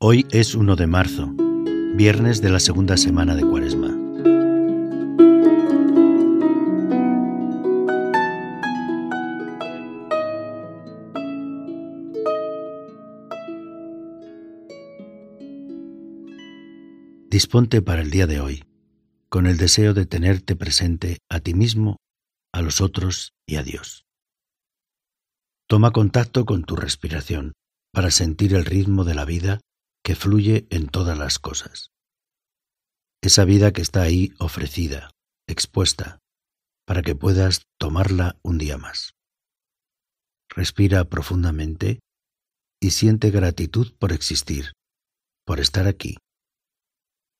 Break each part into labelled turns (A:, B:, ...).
A: Hoy es 1 de marzo, viernes de la segunda semana de Cuaresma. Disponte para el día de hoy, con el deseo de tenerte presente a ti mismo, a los otros y a Dios. Toma contacto con tu respiración para sentir el ritmo de la vida que fluye en todas las cosas. Esa vida que está ahí ofrecida, expuesta, para que puedas tomarla un día más. Respira profundamente y siente gratitud por existir, por estar aquí.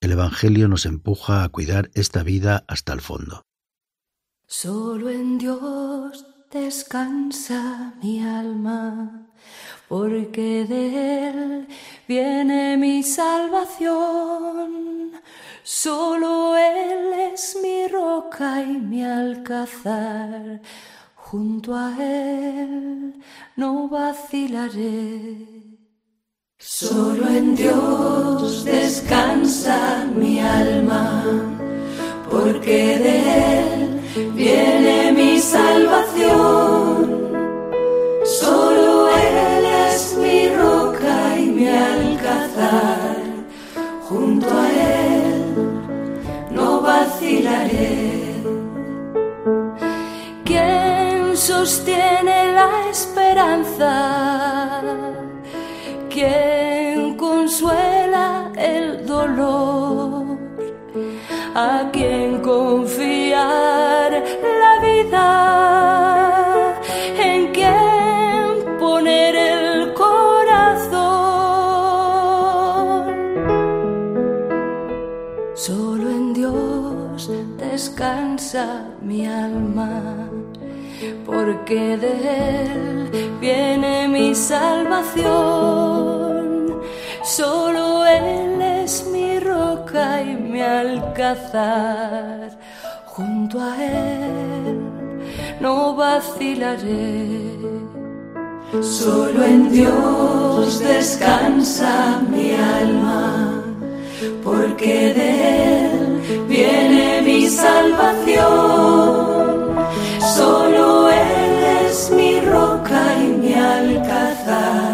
A: El Evangelio nos empuja a cuidar esta vida hasta el fondo.
B: Solo en Dios descansa mi alma, porque de Él viene mi salvación. Solo Él es mi roca y mi alcázar, junto a Él no vacilaré. Solo en Dios descansa mi alma, porque de Él viene mi salvación. ¿En quién poner el corazón? Solo en Dios descansa mi alma, porque de Él viene mi salvación. Solo Él es mi roca y mi alcázar. Junto a Él no vacilaré. Solo en Dios descansa mi alma, porque de Él viene mi salvación. Solo Él es mi roca y mi alcázar.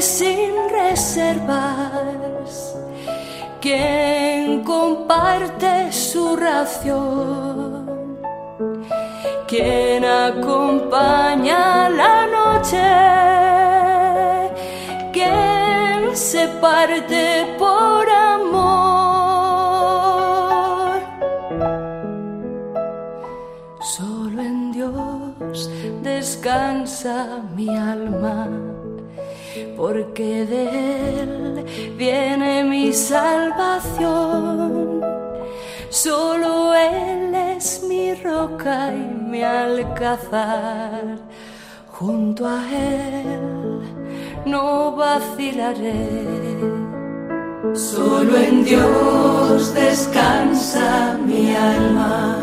B: Sin reservas? ¿Quién comparte su ración? ¿Quién acompaña la noche? ¿Quién se parte por amor? Solo en Dios descansa mi alma, porque de Él viene mi salvación. Solo Él es mi roca y mi alcázar. Junto a Él no vacilaré. Solo en Dios descansa mi alma,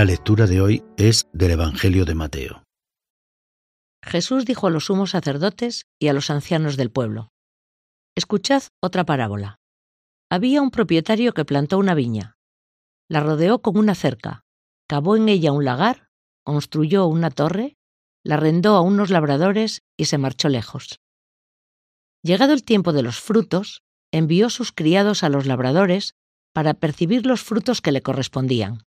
A: La lectura de hoy es del Evangelio de Mateo.
C: Jesús dijo a los sumos sacerdotes y a los ancianos del pueblo, Escuchad otra parábola. Había un propietario que plantó una viña, la rodeó con una cerca, cavó en ella un lagar, construyó una torre, la arrendó a unos labradores y se marchó lejos. Llegado el tiempo de los frutos, envió sus criados a los labradores para percibir los frutos que le correspondían.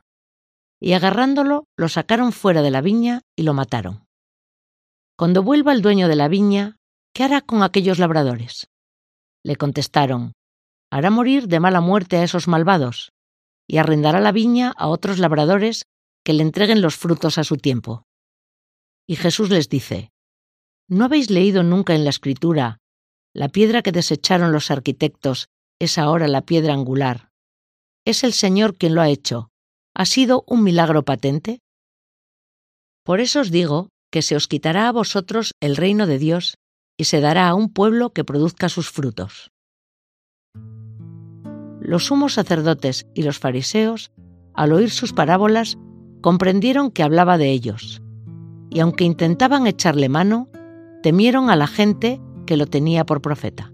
C: Y agarrándolo, lo sacaron fuera de la viña y lo mataron. Cuando vuelva el dueño de la viña, ¿qué hará con aquellos labradores? Le contestaron, hará morir de mala muerte a esos malvados, y arrendará la viña a otros labradores que le entreguen los frutos a su tiempo. Y Jesús les dice, ¿no habéis leído nunca en la Escritura, la piedra que desecharon los arquitectos es ahora la piedra angular? Es el Señor quien lo ha hecho. ¿Ha sido un milagro patente? Por eso os digo que se os quitará a vosotros el reino de Dios y se dará a un pueblo que produzca sus frutos. Los sumos sacerdotes y los fariseos, al oír sus parábolas, comprendieron que hablaba de ellos, y aunque intentaban echarle mano, temieron a la gente que lo tenía por profeta.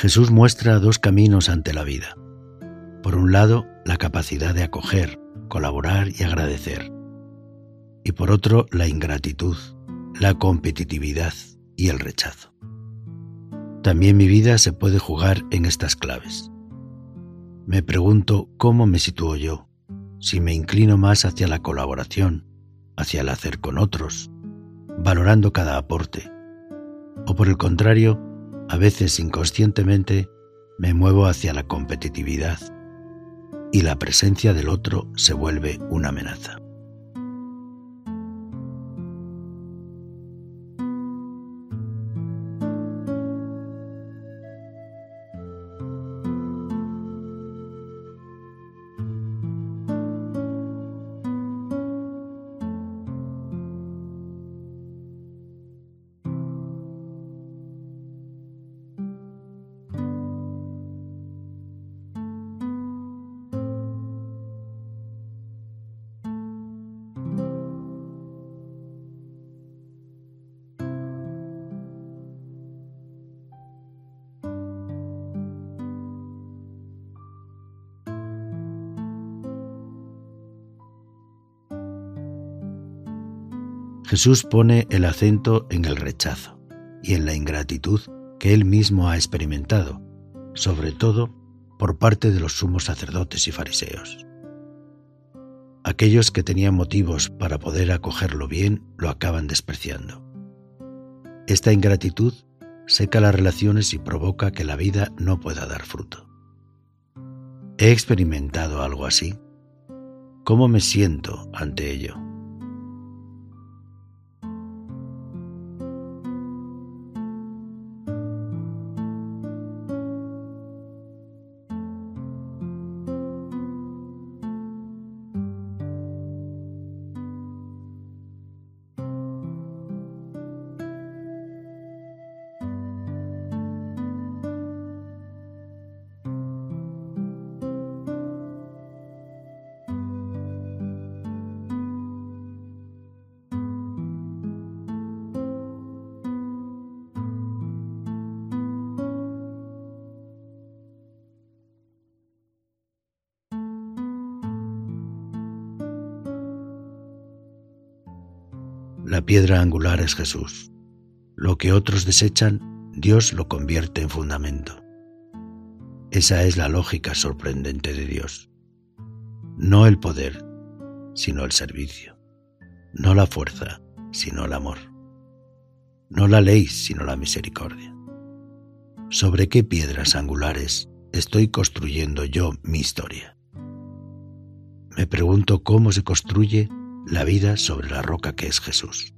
A: Jesús muestra dos caminos ante la vida. Por un lado, la capacidad de acoger, colaborar y agradecer. Y por otro, la ingratitud, la competitividad y el rechazo. También mi vida se puede jugar en estas claves. Me pregunto cómo me sitúo yo, si me inclino más hacia la colaboración, hacia el hacer con otros, valorando cada aporte, o por el contrario, a veces inconscientemente me muevo hacia la competitividad y la presencia del otro se vuelve una amenaza. Jesús pone el acento en el rechazo y en la ingratitud que él mismo ha experimentado, sobre todo por parte de los sumos sacerdotes y fariseos. Aquellos que tenían motivos para poder acogerlo bien lo acaban despreciando. Esta ingratitud seca las relaciones y provoca que la vida no pueda dar fruto. ¿He experimentado algo así? ¿Cómo me siento ante ello? La piedra angular es Jesús. Lo que otros desechan, Dios lo convierte en fundamento. Esa es la lógica sorprendente de Dios. No el poder, sino el servicio. No la fuerza, sino el amor. No la ley, sino la misericordia. ¿Sobre qué piedras angulares estoy construyendo yo mi historia? Me pregunto cómo se construye la vida sobre la roca que es Jesús.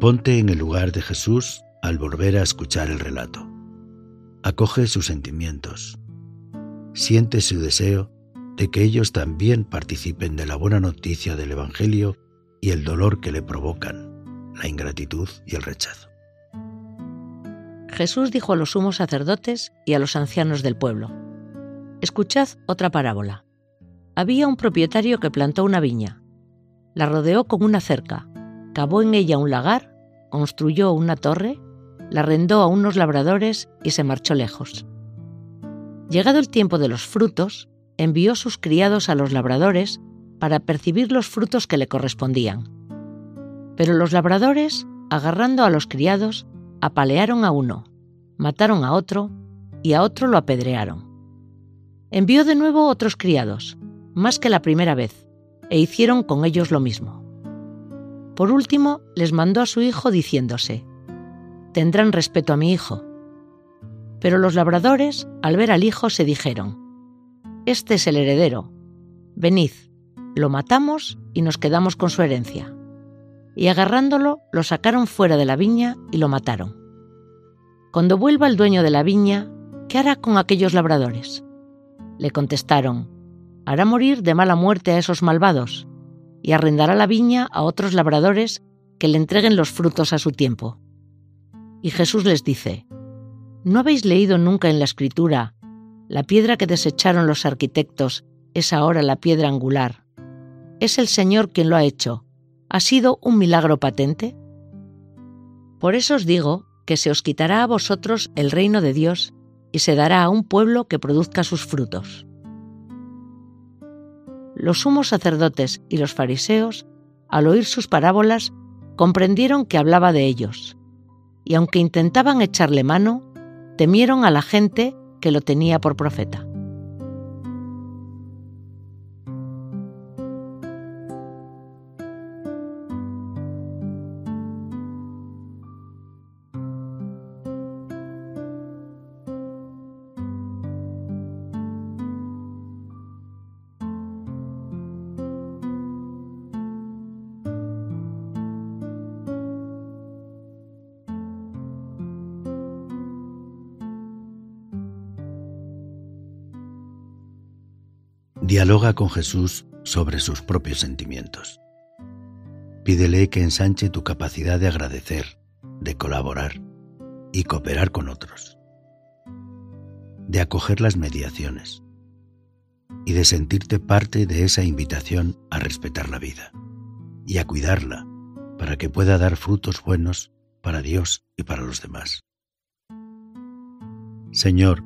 A: Ponte en el lugar de Jesús al volver a escuchar el relato. Acoge sus sentimientos. Siente su deseo de que ellos también participen de la buena noticia del Evangelio y el dolor que le provocan, la ingratitud y el rechazo.
C: Jesús dijo a los sumos sacerdotes y a los ancianos del pueblo, Escuchad otra parábola. Había un propietario que plantó una viña, la rodeó con una cerca, cavó en ella un lagar, construyó una torre, la arrendó a unos labradores y se marchó lejos. Llegado el tiempo de los frutos, envió sus criados a los labradores para percibir los frutos que le correspondían. Pero los labradores, agarrando a los criados, apalearon a uno, mataron a otro y a otro lo apedrearon. Envió de nuevo otros criados, más que la primera vez, e hicieron con ellos lo mismo. Por último, les mandó a su hijo diciéndose, Tendrán respeto a mi hijo. Pero los labradores, al ver al hijo, se dijeron, Este es el heredero. Venid, lo matamos y nos quedamos con su herencia. Y agarrándolo, lo sacaron fuera de la viña y lo mataron. Cuando vuelva el dueño de la viña, ¿qué hará con aquellos labradores? Le contestaron, hará morir de mala muerte a esos malvados, y arrendará la viña a otros labradores que le entreguen los frutos a su tiempo. Y Jesús les dice, ¿no habéis leído nunca en la escritura, la piedra que desecharon los arquitectos es ahora la piedra angular? Es el Señor quien lo ha hecho. ¿Ha sido un milagro patente? Por eso os digo que se os quitará a vosotros el reino de Dios y se dará a un pueblo que produzca sus frutos. Los sumos sacerdotes y los fariseos, al oír sus parábolas, comprendieron que hablaba de ellos, y aunque intentaban echarle mano, temieron a la gente que lo tenía por profeta.
A: Dialoga con Jesús sobre sus propios sentimientos. Pídele que ensanche tu capacidad de agradecer, de colaborar y cooperar con otros, de acoger las mediaciones y de sentirte parte de esa invitación a respetar la vida y a cuidarla para que pueda dar frutos buenos para Dios y para los demás. Señor,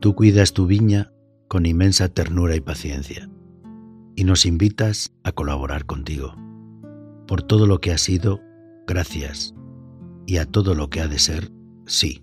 A: tú cuidas tu viña con inmensa ternura y paciencia, y nos invitas a colaborar contigo. Por todo lo que ha sido, gracias, y a todo lo que ha de ser, sí.